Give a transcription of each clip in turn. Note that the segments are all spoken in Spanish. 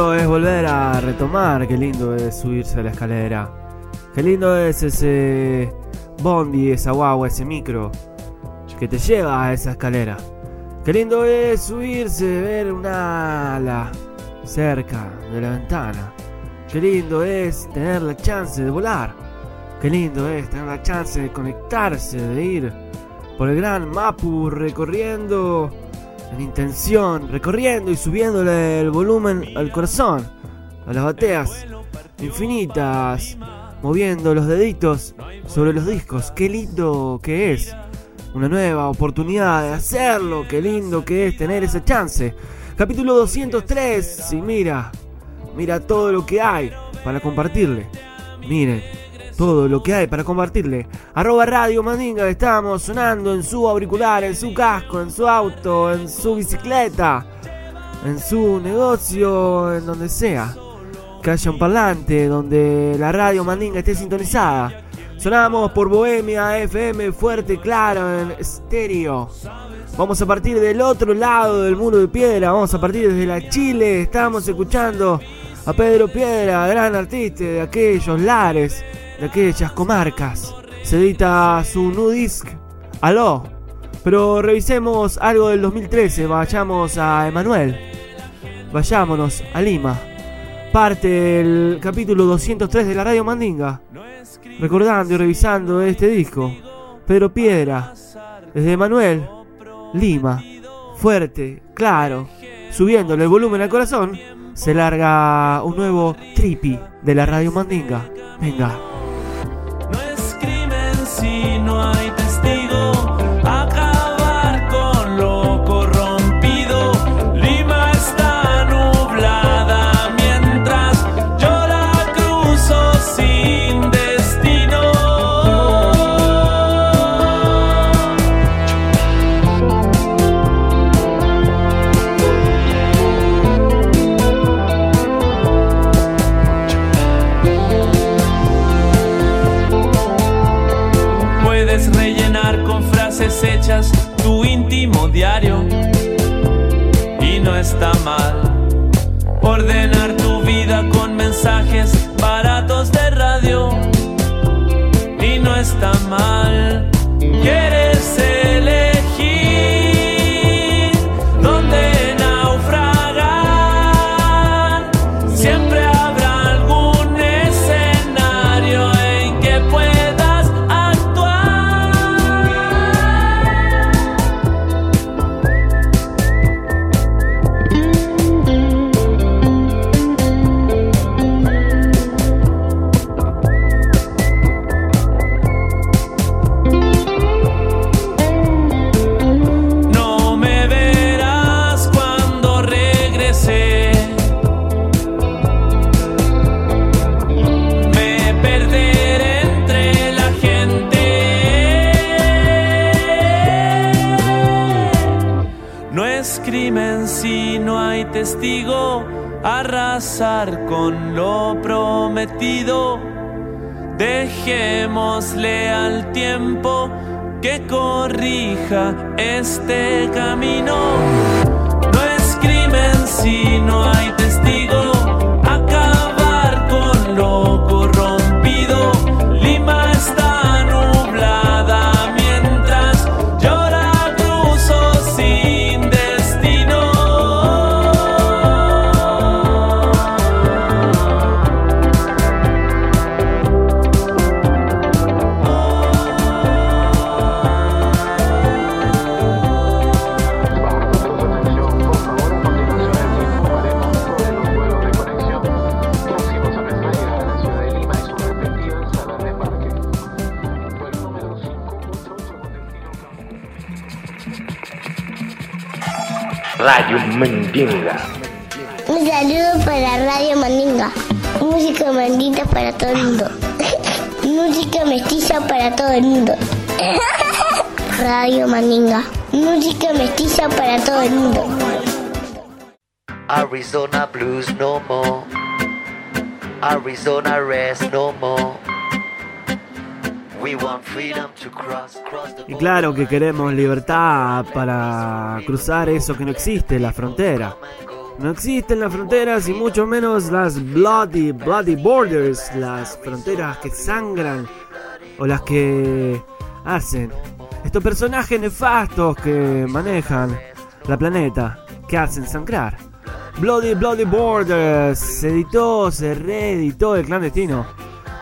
Es volver a retomar, qué lindo es subirse a la escalera. Qué lindo es ese bondi, esa guagua, ese micro que te lleva a esa escalera. Qué lindo es subirse, ver una ala cerca de la ventana. Qué lindo es tener la chance de volar. Qué lindo es tener la chance de conectarse, de ir por el gran Mapu recorriendo en intención, recorriendo y subiéndole el volumen al corazón, a las bateas infinitas, moviendo los deditos sobre los discos. Qué lindo que es. Una nueva oportunidad de hacerlo. Qué lindo que es tener esa chance. Capítulo 203. Y mira, mira todo lo que hay para compartirle. Miren, todo lo que hay para compartirle. Arroba Radio Mandinga, estamos sonando en su auricular, en su casco, en su auto, en su bicicleta, en su negocio, en donde sea. Que haya un parlante donde la Radio Mandinga esté sintonizada. Sonamos por Bohemia FM fuerte, claro, en estéreo. Vamos a partir del otro lado del muro de piedra, vamos a partir desde la Chile. Estamos escuchando a Pedro Piedra, gran artista de aquellos lares, de aquellas comarcas. Se edita su new disc, Aló. Pero revisemos algo del 2013, vayamos a Emanuel. Vayámonos a Lima. Parte del capítulo 203 de la Radio Mandinga. Recordando y revisando este disco. Pedro Piedra, desde Emanuel, Lima. Fuerte, claro, subiéndole el volumen al corazón. Se larga un nuevo tripi de la Radio Mandinga. Venga. Dejémosle al tiempo que corrija este camino. No es crimen si no hay testigo, Radio Mandinga. Un saludo para Radio Mandinga. Música mandita para todo el mundo. Música mestiza para todo el mundo. Radio Mandinga. Música mestiza para todo el mundo. Arizona blues no more. Arizona rest no more. Y claro que queremos libertad para cruzar eso que no existe, la frontera. No existen las fronteras y mucho menos las bloody, bloody borders, las fronteras que sangran o las que hacen. Estos personajes nefastos que manejan la planeta, que hacen sangrar. Bloody, bloody borders, se editó, se reeditó el clandestino.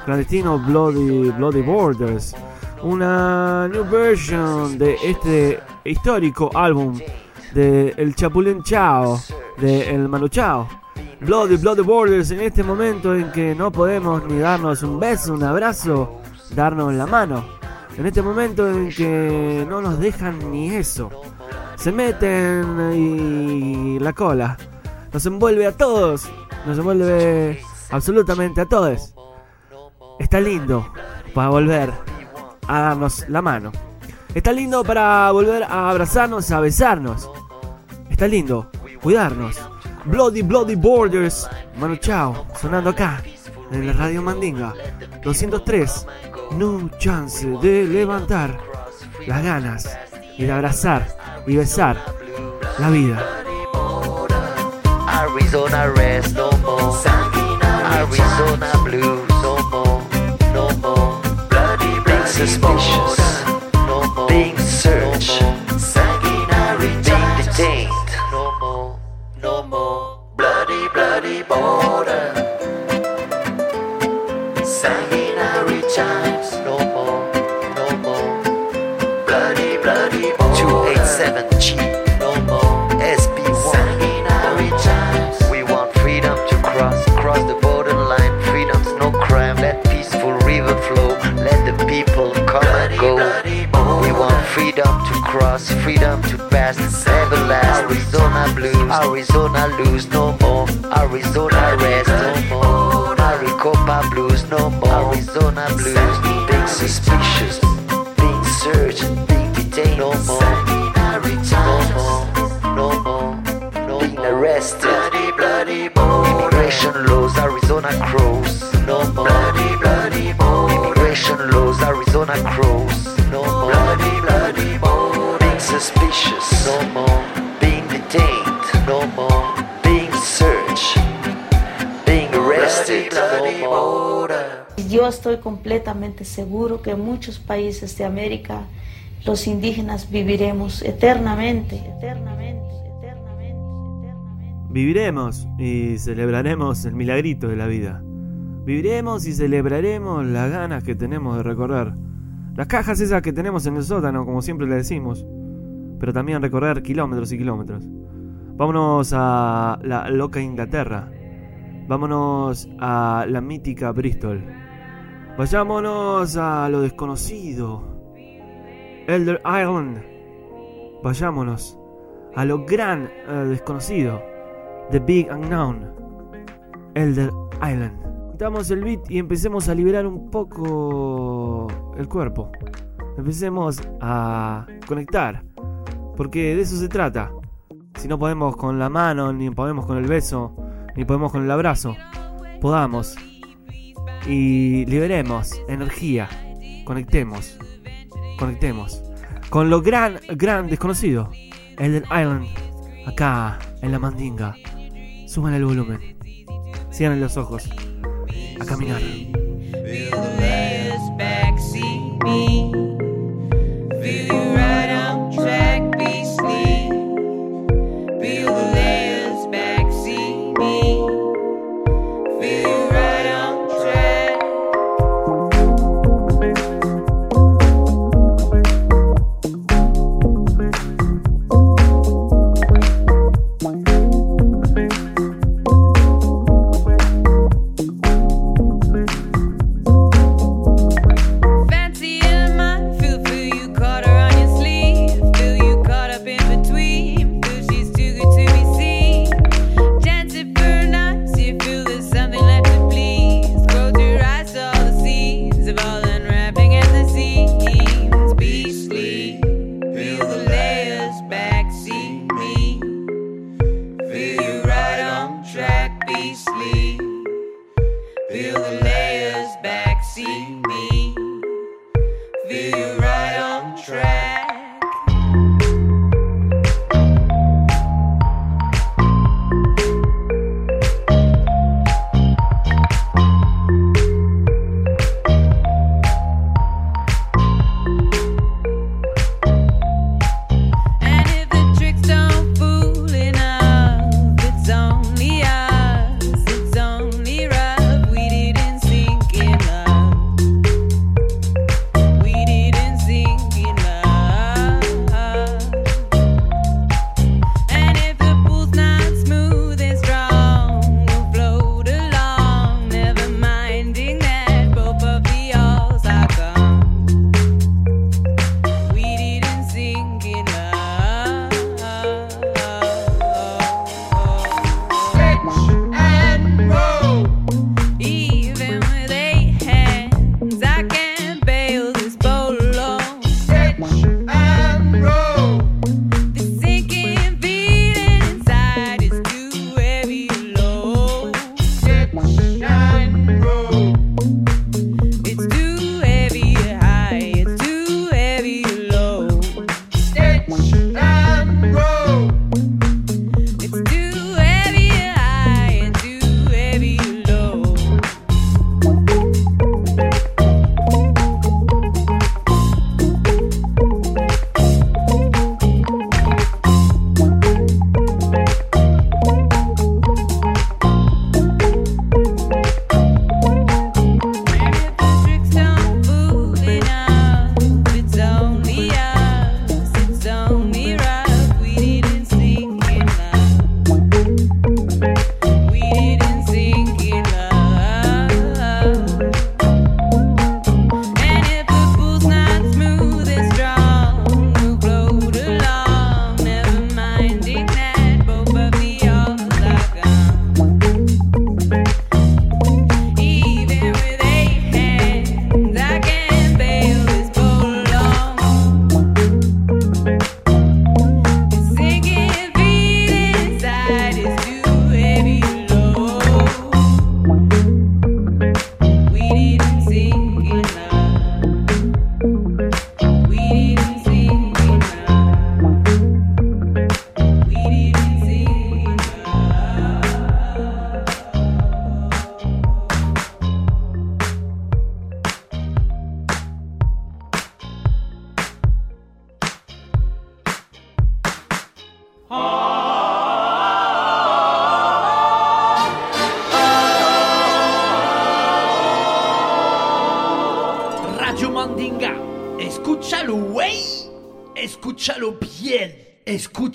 Clandestino Bloody, bloody Borders. Una new version de este histórico álbum de El Chapulín Chao, de El Manu Chao. Bloody, Bloody Borders en este momento en que no podemos ni darnos un beso, un abrazo, darnos la mano. En este momento en que no nos dejan ni eso. Se meten y la cola. Nos envuelve a todos. Nos envuelve absolutamente a todos. Está lindo para volver a darnos la mano. Está lindo para volver a abrazarnos, a besarnos. Está lindo cuidarnos. Bloody Bloody Borders. Manu Chao, sonando acá en la Radio Mandinga 203. No chance de levantar las ganas y de abrazar y besar la vida. Arizona rest suspicious. Being searched. Being detained. No more. No more. Bloody, bloody border. Sanguinary times. No more. Peaceful river flow. Let the people come and go. We want freedom to cross, freedom to pass. Never last. Arizona blues, Arizona lose no more. Arizona rest no more. Maricopa blues no more. Arizona blues, being suspicious, being searched, being detained no more. No more, no more, no being arrested. Immigration laws, Arizona crows. No more. Bloody, bloody Immigration laws, Arizona crows. No more. Bloody, bloody Being suspicious. No more. Being detained. No more. Being searched. Being arrested. No more. Yo estoy completamente seguro que en muchos países de América los indígenas viviremos eternamente, eternamente, eternamente, eternamente. Viviremos y celebraremos el milagrito de la vida. Viviremos y celebraremos las ganas que tenemos de recorrer. Las cajas esas que tenemos en el sótano, como siempre le decimos. Pero también recorrer kilómetros y kilómetros. Vámonos a la loca Inglaterra. Vámonos a la mítica Bristol. Vayámonos a lo desconocido. Elder Island. Vayámonos a lo gran eh, desconocido. The Big Unknown. Elder Island. Damos el beat y empecemos a liberar un poco el cuerpo. Empecemos a conectar. Porque de eso se trata. Si no podemos con la mano, ni podemos con el beso, ni podemos con el abrazo, podamos y liberemos energía. Conectemos, conectemos con lo gran, gran desconocido, Elden Island, acá en la mandinga. Suban el volumen, cierren los ojos, a caminar. Feel the last backseat me. Feel you right.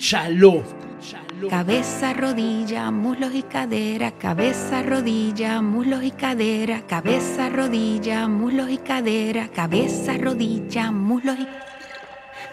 Escúchalo. Cabeza, rodilla, muslos y cadera, cabeza, rodilla, muslos y cadera, cabeza, rodilla, muslos y cadera, cabeza, rodilla, muslos y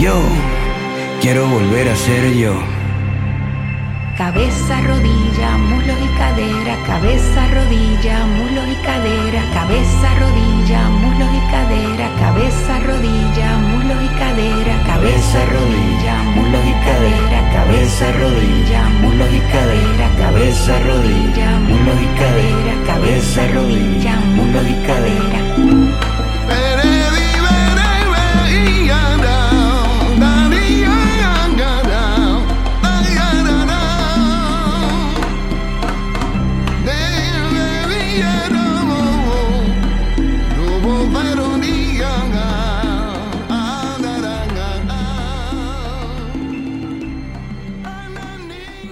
Yo quiero volver a ser yo. cabeza, rodilla, muslos y cadera, cabeza, rodilla, muslos y cadera, cabeza, rodilla, muslos y cadera, cabeza, rodilla, muslos y cadera, cabeza, rodilla, muslos y cadera, cabeza, rodilla, muslos y cadera, cabeza, rodilla, muslos y cadera, cabeza, rodilla, muslos y cadera.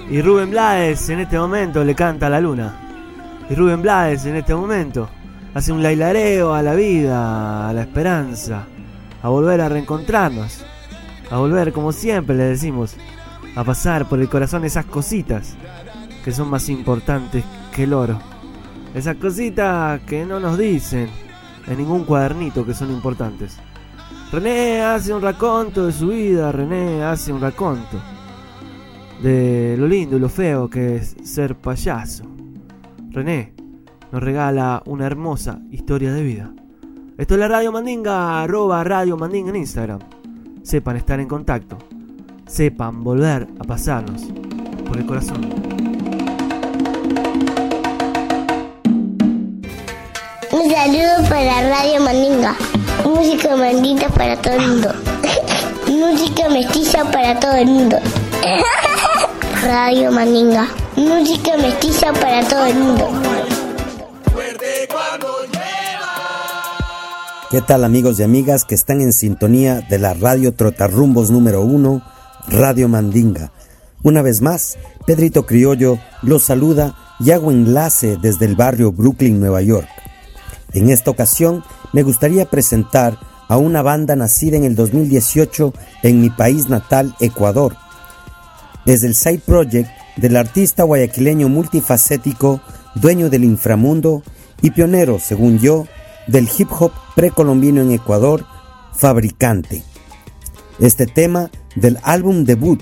Y Rubén Blades en este momento le canta a la luna. Y Rubén Blades en este momento hace un lailareo a la vida, a la esperanza, a volver a reencontrarnos, a volver como siempre le decimos, a pasar por el corazón esas cositas que son más importantes que el oro. Esas cositas que no nos dicen en ningún cuadernito que son importantes. René hace un raconto de su vida, René hace un raconto de lo lindo y lo feo que es ser payaso. René nos regala una hermosa historia de vida. Esto es la Radio Mandinga, arroba Radio Mandinga en Instagram. Sepan estar en contacto. Sepan volver a pasarnos por el corazón. Un saludo para Radio Mandinga. Música mandita para todo el mundo. Música mestiza para todo el mundo. Radio Mandinga. Música mestiza para todo el mundo. ¿Qué tal amigos y amigas que están en sintonía de la radio Trotarrumbos número uno, Radio Mandinga? Una vez más, Pedrito Criollo los saluda y hago enlace desde el barrio Brooklyn, Nueva York. En esta ocasión me gustaría presentar a una banda nacida en el 2018 en mi país natal, Ecuador. Desde el Side Project del artista guayaquileño multifacético, dueño del inframundo y pionero, según yo, del hip hop precolombino en Ecuador, Fabricante. Este tema del álbum debut,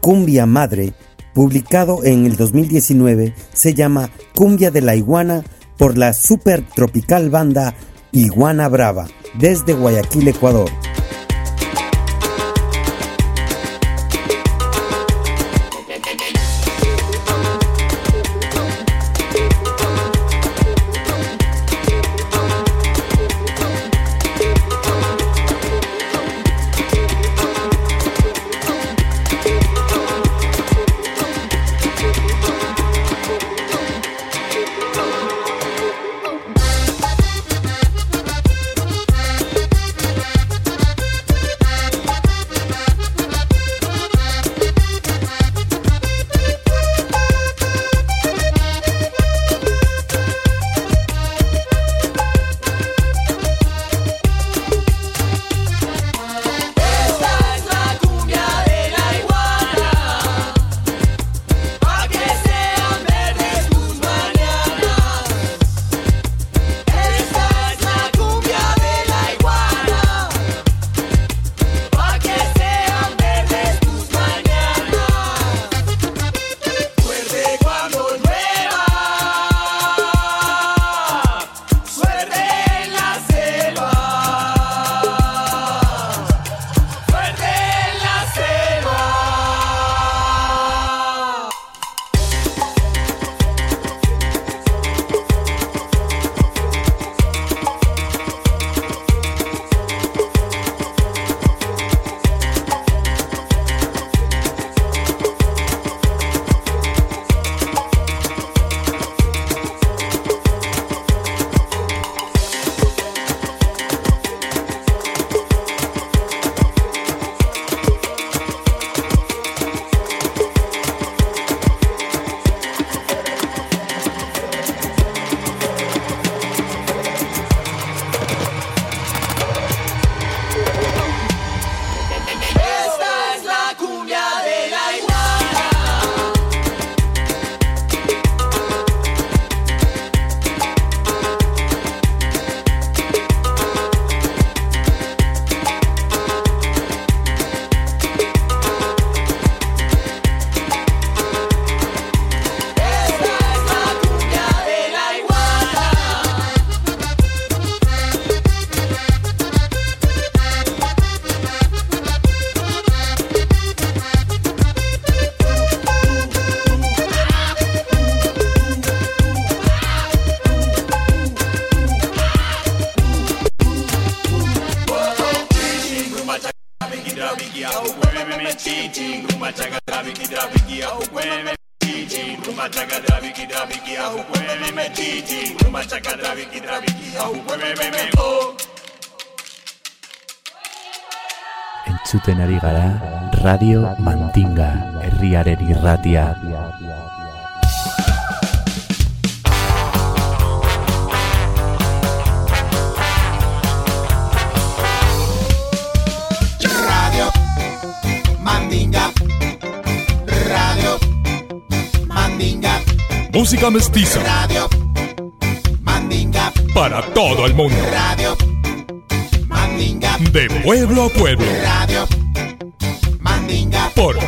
Cumbia Madre, publicado en el 2019, se llama Cumbia de la Iguana por la super tropical banda Iguana Brava, desde Guayaquil, Ecuador. Radio Mandinga herriaren irratia. Radio Mandinga. Radio Mandinga. Música mestiza Radio Mandinga. para todo el mundo. Radio Mandinga. De pueblo a pueblo. Radio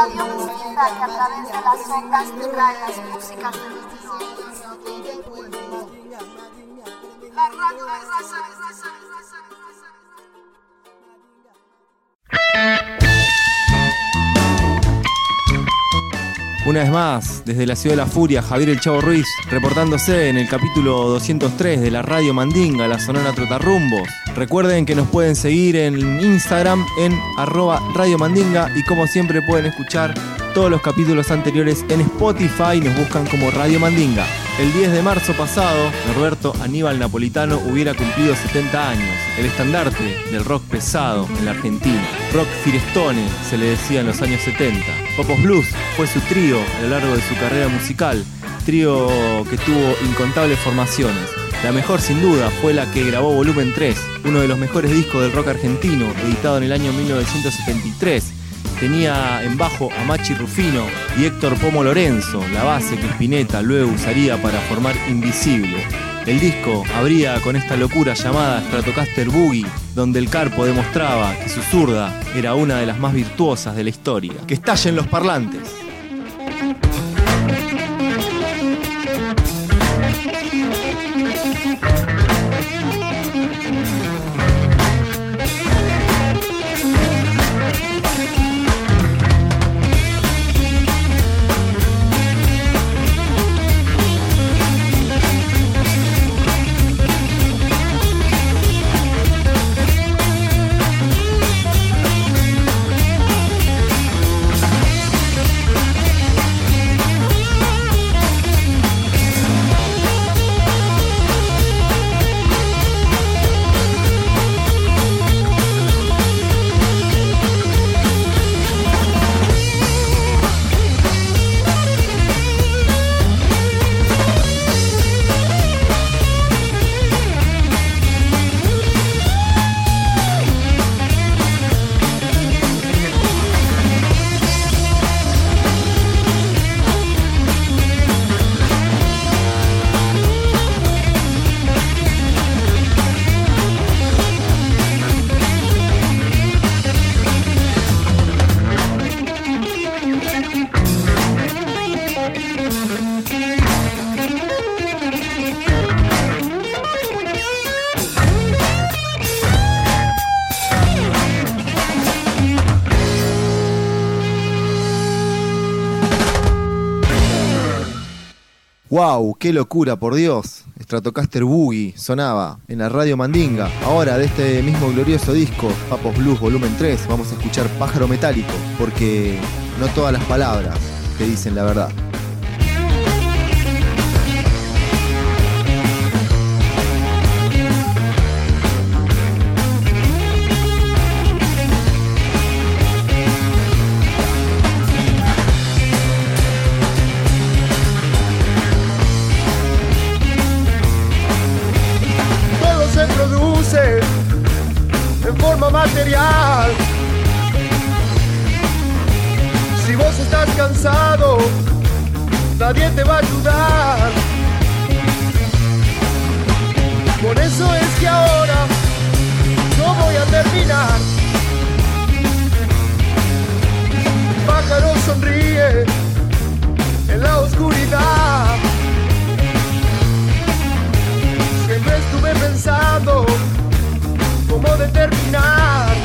Radio Mandinga que a través de las ondas te trae las músicas del mundo. La radio de Una vez más, desde la ciudad de la furia, Javier El Chavo Ruiz, reportándose en el capítulo 203 de la Radio Mandinga, la Sonora Trotarrumbos. Recuerden que nos pueden seguir en Instagram en arroba Radio Mandinga y como siempre pueden escuchar todos los capítulos anteriores en Spotify y nos buscan como Radio Mandinga. El 10 de marzo pasado, Norberto Aníbal Napolitano hubiera cumplido 70 años, el estandarte del rock pesado en la Argentina. Rock Firestone se le decía en los años 70. Popos Blues fue su trío a lo largo de su carrera musical, trío que tuvo incontables formaciones. La mejor sin duda fue la que grabó Volumen 3, uno de los mejores discos del rock argentino, editado en el año 1973 tenía en bajo a Machi Rufino y Héctor Pomo Lorenzo, la base que Spinetta luego usaría para formar Invisible. El disco abría con esta locura llamada Stratocaster Boogie, donde el Carpo demostraba que su zurda era una de las más virtuosas de la historia. Que estallen los parlantes. ¡Wow! ¡Qué locura, por Dios! Stratocaster Boogie sonaba en la radio Mandinga. Ahora, de este mismo glorioso disco, Papos Blues Volumen 3, vamos a escuchar Pájaro Metálico, porque no todas las palabras te dicen la verdad. Material. Si vos estás cansado, nadie te va a ayudar. Por eso es que ahora no voy a terminar. Un pájaro sonríe en la oscuridad. Siempre estuve pensando cómo determinar.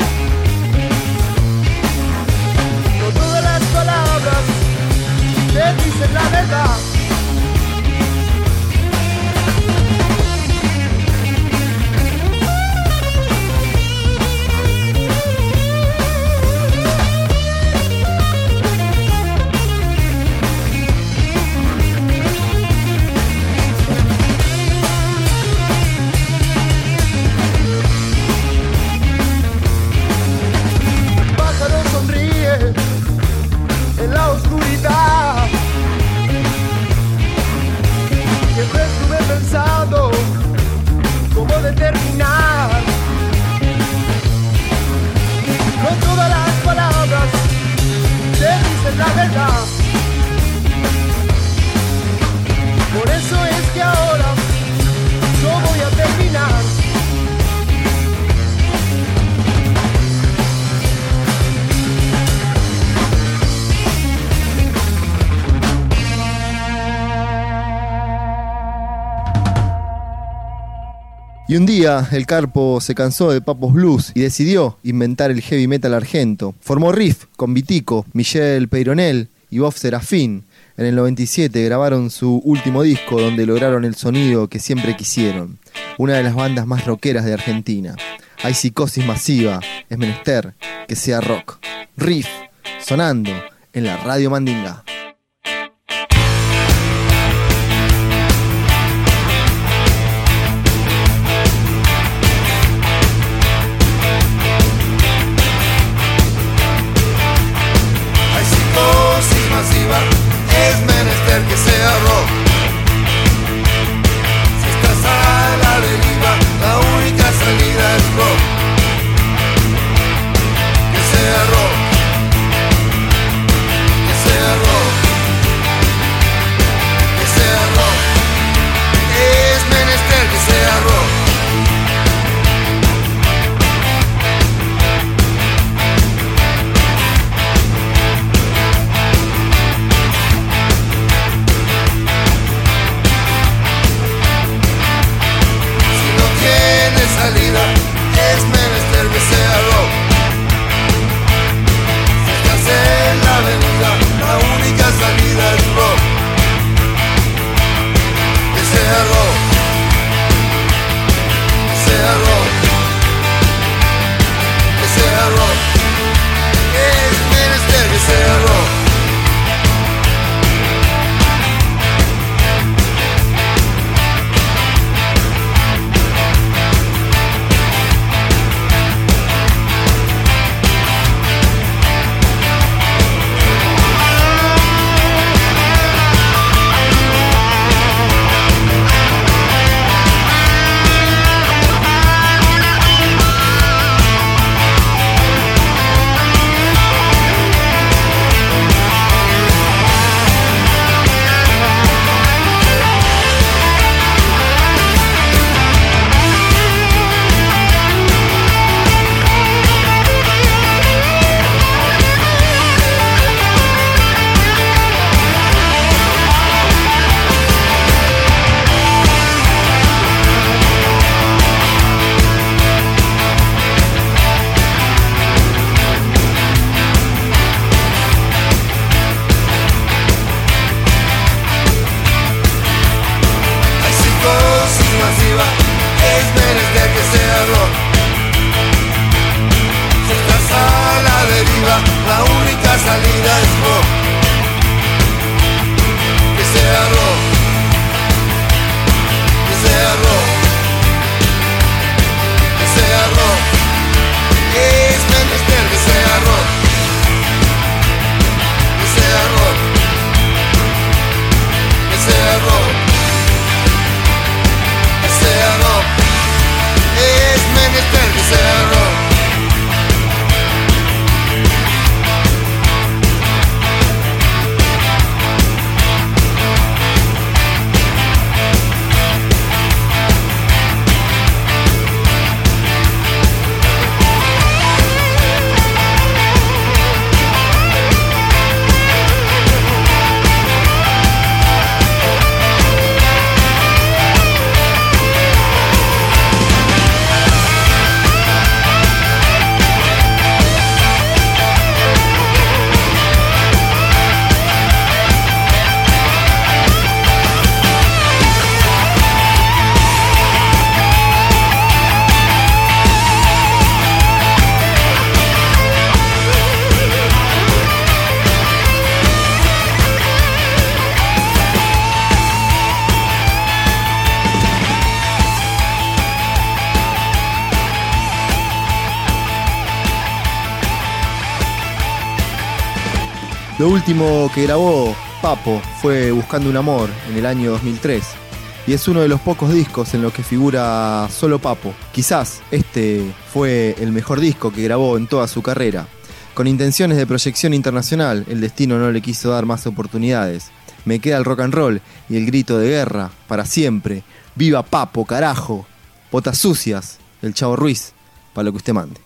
No todas las palabras te dicen la verdad. Y un día el Carpo se cansó de Papos Blues y decidió inventar el heavy metal argento. Formó Riff con Vitico, Michel Peyronel y Bob Serafín. En el 97 grabaron su último disco donde lograron el sonido que siempre quisieron. Una de las bandas más rockeras de Argentina. Hay psicosis masiva, es menester que sea rock. Riff, sonando en la Radio Mandinga. Lo último que grabó Papo fue Buscando un Amor en el año 2003 y es uno de los pocos discos en los que figura solo Papo. Quizás este fue el mejor disco que grabó en toda su carrera. Con intenciones de proyección internacional, el destino no le quiso dar más oportunidades. Me queda el rock and roll y el grito de guerra para siempre. ¡Viva Papo, carajo! Botas sucias, el Chavo Ruiz, para lo que usted mande.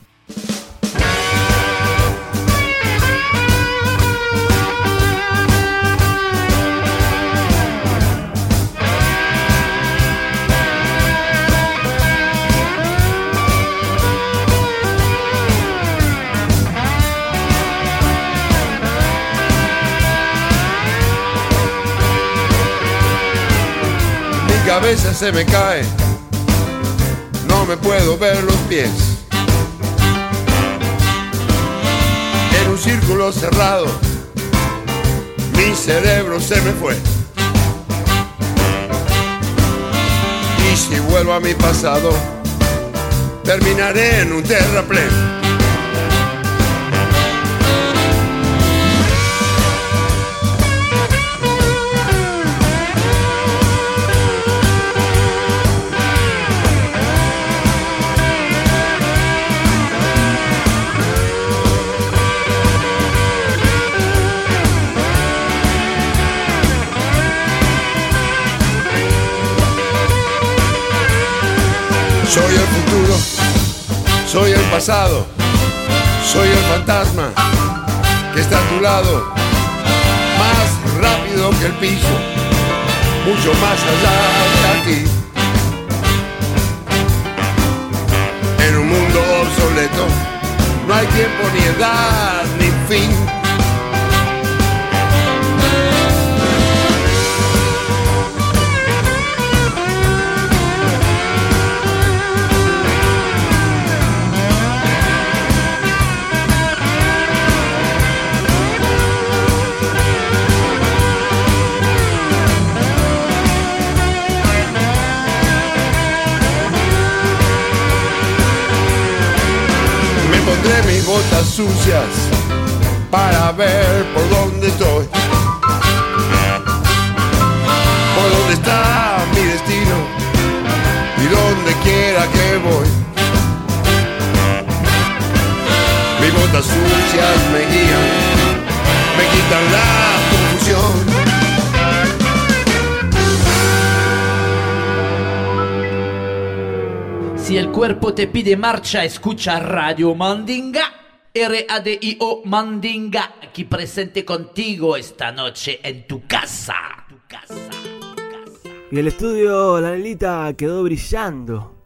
Cabeza se me cae, no me puedo ver los pies. En un círculo cerrado, mi cerebro se me fue. Y si vuelvo a mi pasado, terminaré en un terraplén. Soy el futuro, soy el pasado, soy el fantasma que está a tu lado, más rápido que el piso, mucho más allá de aquí. En un mundo obsoleto, no hay tiempo ni edad ni fin. Sucias para ver por dónde estoy. Por dónde está mi destino y donde quiera que voy. Mis botas sucias me guían, me quitan la confusión. Si el cuerpo te pide marcha, escucha Radio Mandinga. R-A-D-I-O Mandinga, aquí presente contigo esta noche en tu casa. Tu casa. Y el estudio La Nelita quedó brillando.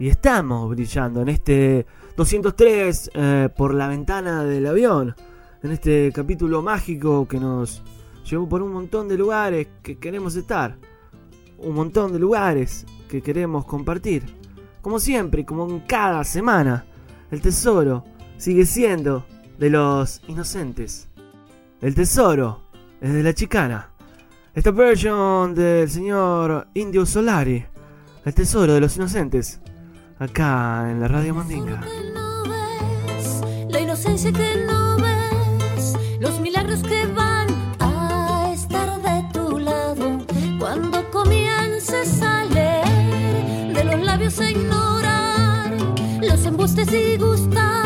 Y estamos brillando en este 203 eh, por la ventana del avión. En este capítulo mágico que nos llevó por un montón de lugares que queremos estar. Un montón de lugares que queremos compartir. Como siempre, como en cada semana, el tesoro sigue siendo de los inocentes. El tesoro es de la chicana. Esta version del señor Indio Solari. El tesoro de los inocentes. Acá en la Radio Mandinga. la inocencia que no ves, los milagros que van a estar de tu lado cuando comiences a leer de los labios a ignorar los embustes y gustar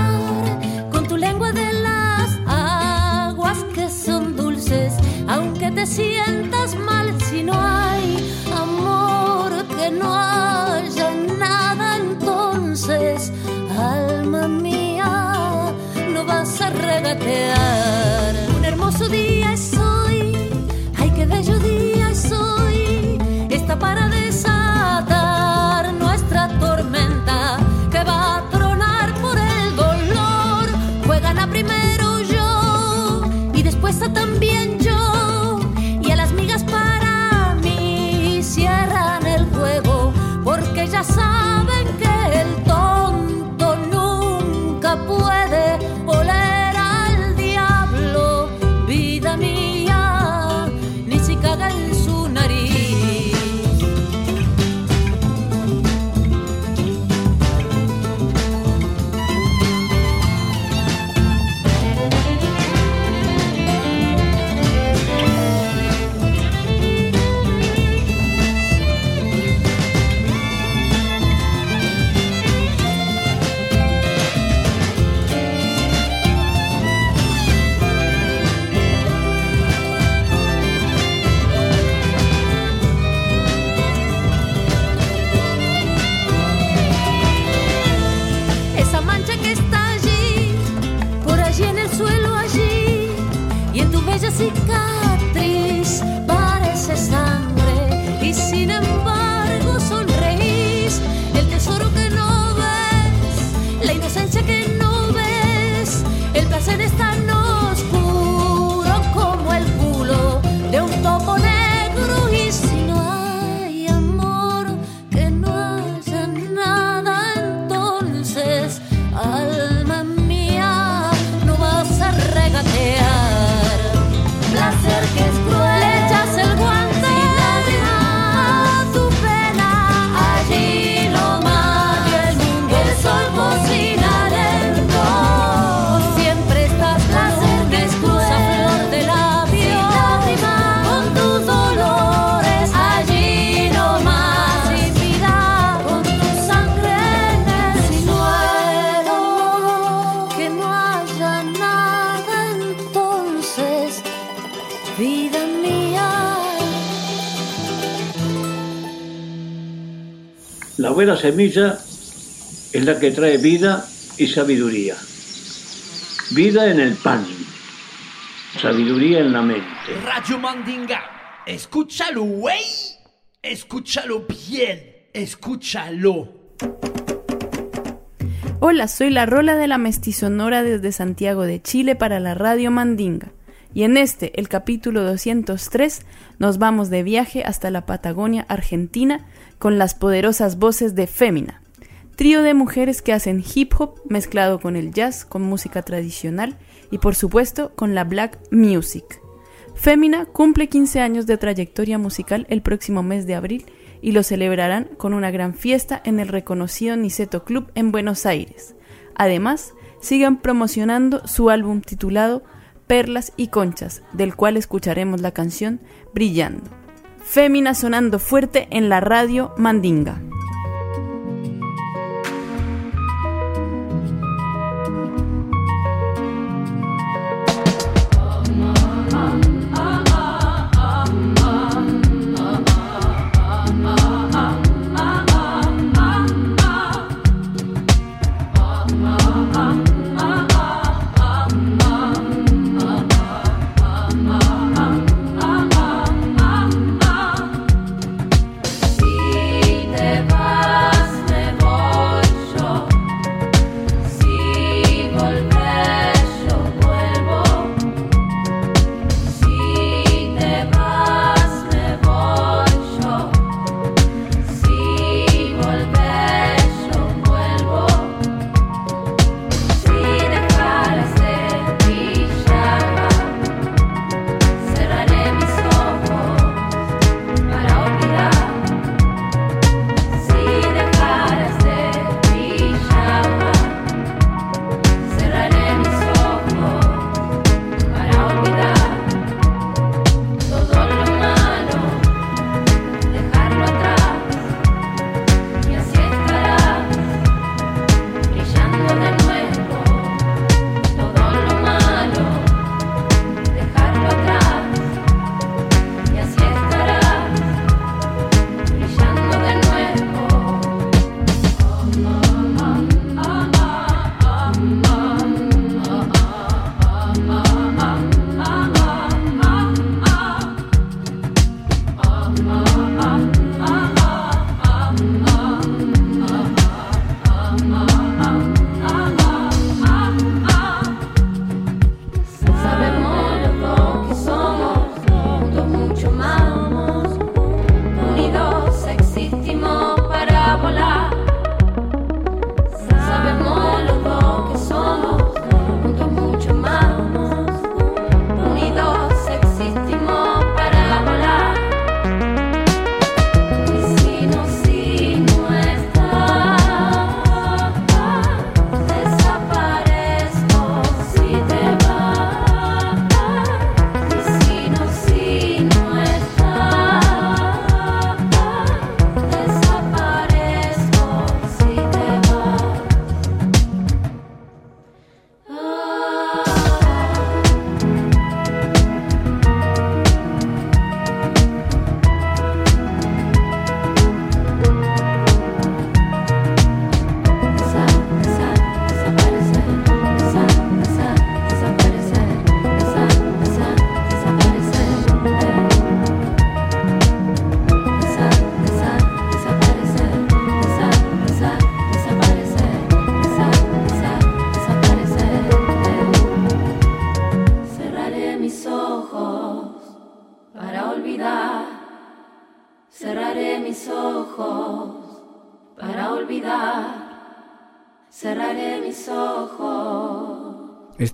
te sientas mal si no hay amor, que no haya nada entonces, alma mía, no vas a regatear. Un hermoso día es hoy, ay qué bello día es hoy, está para passar. música. Buena semilla es la que trae vida y sabiduría. Vida en el pan, sabiduría en la mente. Radio Mandinga. Escúchalo, güey. Escúchalo bien. Escúchalo. Hola, soy la Rola de la Mestizonora desde Santiago de Chile para la Radio Mandinga. Y en este, el capítulo 203, nos vamos de viaje hasta la Patagonia, Argentina, con las poderosas voces de Fémina, trío de mujeres que hacen hip hop mezclado con el jazz, con música tradicional y por supuesto con la black music. Fémina cumple 15 años de trayectoria musical el próximo mes de abril y lo celebrarán con una gran fiesta en el reconocido Niceto Club en Buenos Aires. Además, sigan promocionando su álbum titulado Perlas y Conchas, del cual escucharemos la canción Brillando. Fémina sonando fuerte en la radio Mandinga.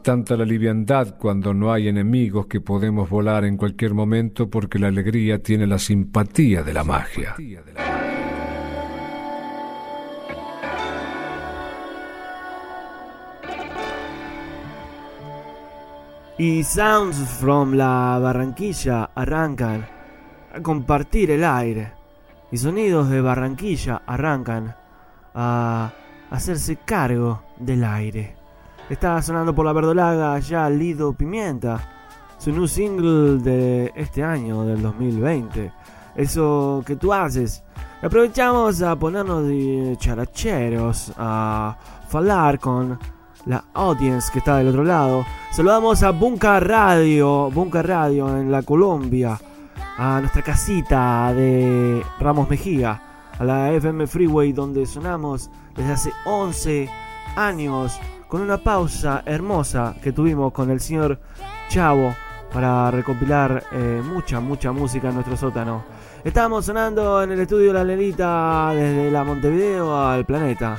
Tanta la liviandad cuando no hay enemigos que podemos volar en cualquier momento porque la alegría tiene la simpatía de la magia. Y Sounds from la Barranquilla arrancan a compartir el aire. Y sonidos de Barranquilla arrancan a hacerse cargo del aire. Está sonando por la verdolaga ya Lido Pimienta, su new single de este año, del 2020. Eso que tú haces. Aprovechamos a ponernos de characheros, a hablar con la audience que está del otro lado. Saludamos a Bunka Radio, Bunka Radio en la Colombia, a nuestra casita de Ramos Mejía, a la FM Freeway donde sonamos desde hace 11 años con una pausa hermosa que tuvimos con el señor Chavo para recopilar eh, mucha, mucha música en nuestro sótano. Estamos sonando en el estudio La Lenita desde la Montevideo al planeta.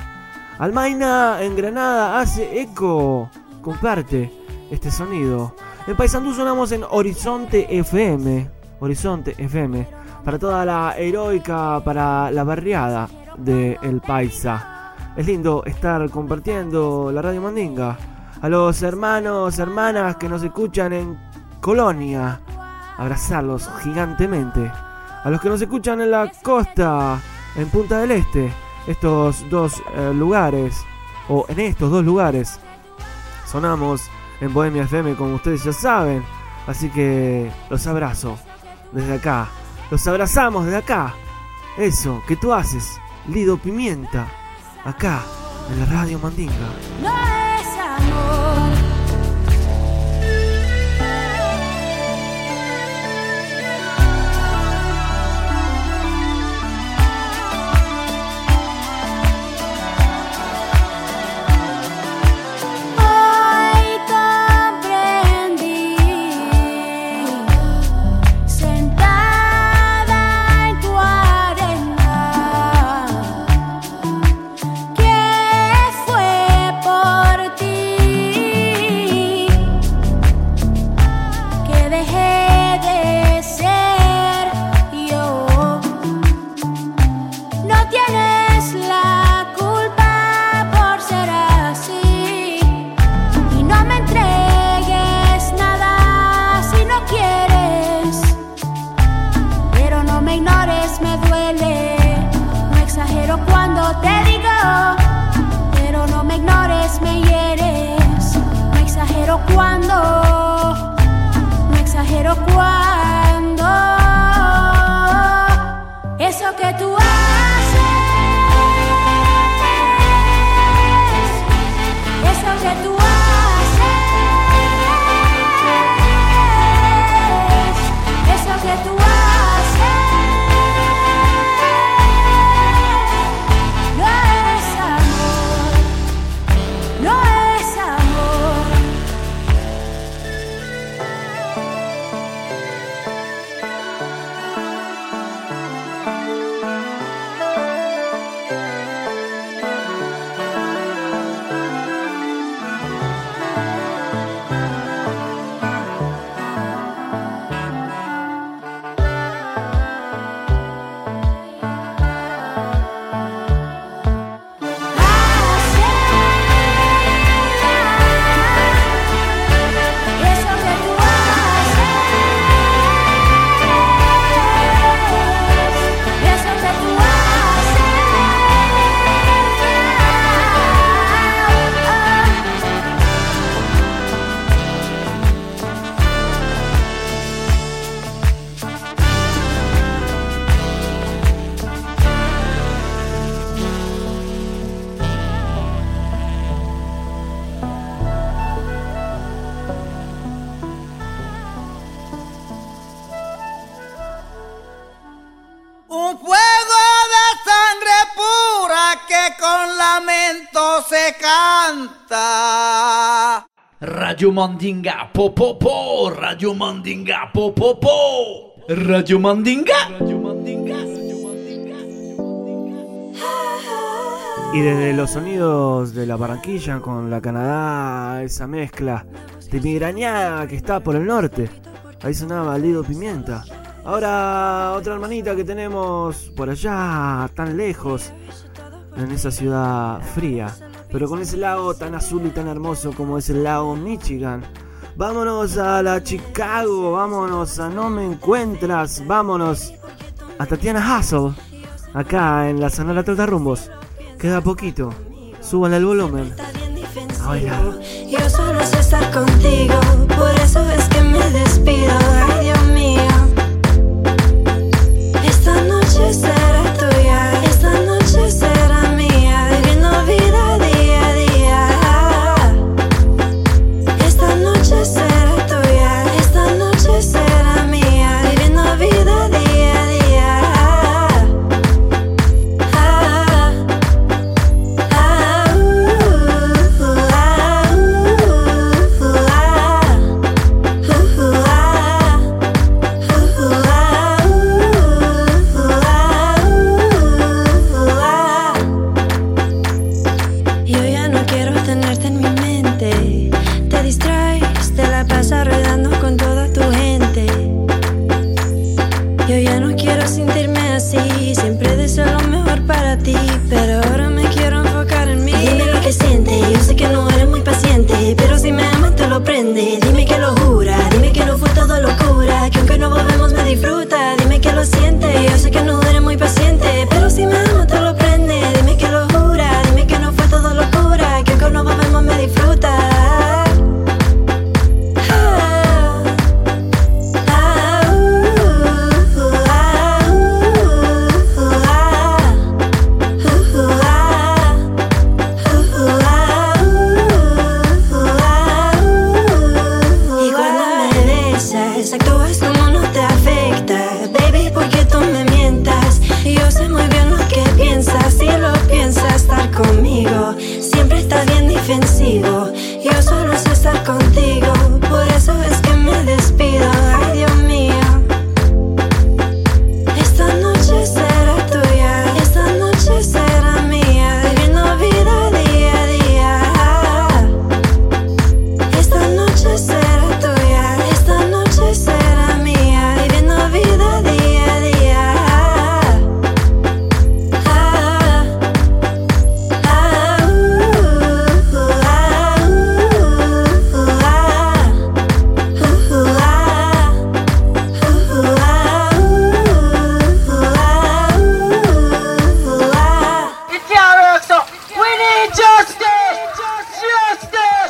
Almaina en Granada hace eco, comparte este sonido. En Paysandú sonamos en Horizonte FM, Horizonte FM, para toda la heroica, para la barriada de El Paisa. Es lindo estar compartiendo la radio Mandinga. A los hermanos, hermanas que nos escuchan en Colonia, abrazarlos gigantemente. A los que nos escuchan en la costa, en Punta del Este, estos dos eh, lugares, o en estos dos lugares, sonamos en Bohemia FM, como ustedes ya saben. Así que los abrazo desde acá. Los abrazamos desde acá. Eso que tú haces, Lido Pimienta, acá en la radio Mandinga. Radio Mandinga, po po po, Radio Mandinga, po po po, Radio Mandinga. Y desde los sonidos de la Barranquilla con la Canadá, esa mezcla de migrañada que está por el norte. Ahí sonaba Lido Pimienta. Ahora otra hermanita que tenemos por allá, tan lejos, en esa ciudad fría, pero con ese lago tan azul y tan hermoso como es el lago Michigan. Vámonos a la Chicago, vámonos a No Me Encuentras, vámonos a Tatiana Hassel, acá en la Sonora Trota Rumbos. Queda poquito, súbanle el volumen. A bailar. Yo solo sé estar contigo, por eso es que me despido. Ay, Dios mío. Esta noche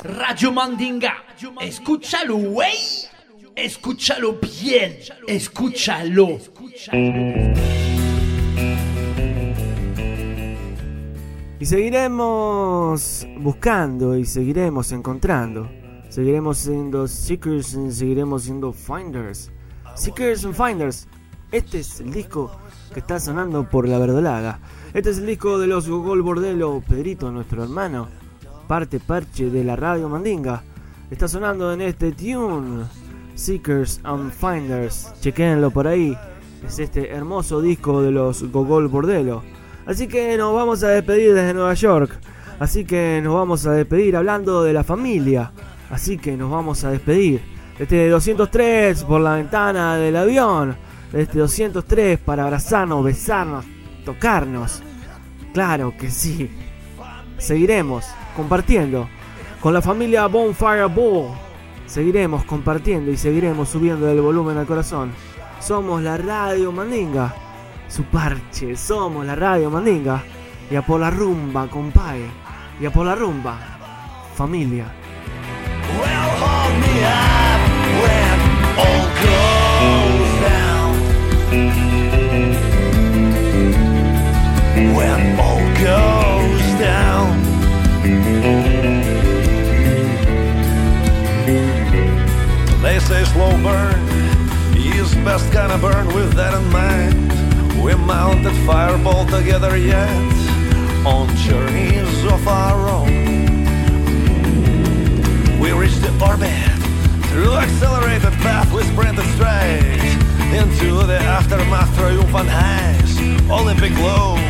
Radio Mandinga. Escúchalo, güey. Escúchalo bien. Escúchalo. Y seguiremos buscando y seguiremos encontrando. Seguiremos siendo seekers y seguiremos siendo finders. Seekers and Finders. Este es el disco que está sonando por la verdolaga. Este es el disco de los Gogol Bordelo. Pedrito, nuestro hermano, parte parche de la radio Mandinga. Está sonando en este tune. Seekers and Finders. Chequenlo por ahí. Es este hermoso disco de los Gogol Bordelo. Así que nos vamos a despedir desde Nueva York. Así que nos vamos a despedir hablando de la familia. Así que nos vamos a despedir. Este 203 por la ventana del avión. Este 203 para abrazarnos, besarnos, tocarnos. Claro que sí. Seguiremos compartiendo con la familia Bonfire Bull. Seguiremos compartiendo y seguiremos subiendo el volumen al corazón. Somos la Radio Mandinga. Su parche, somos la Radio Mandinga. Y a por la rumba, compadre. Y a por la rumba, familia. They say slow burn is best kind of burn with that in mind. We mounted fireball together yet on journeys of our own. We reached the orbit through accelerated path. We sprinted straight into the aftermath, triumphant highs, Olympic lows.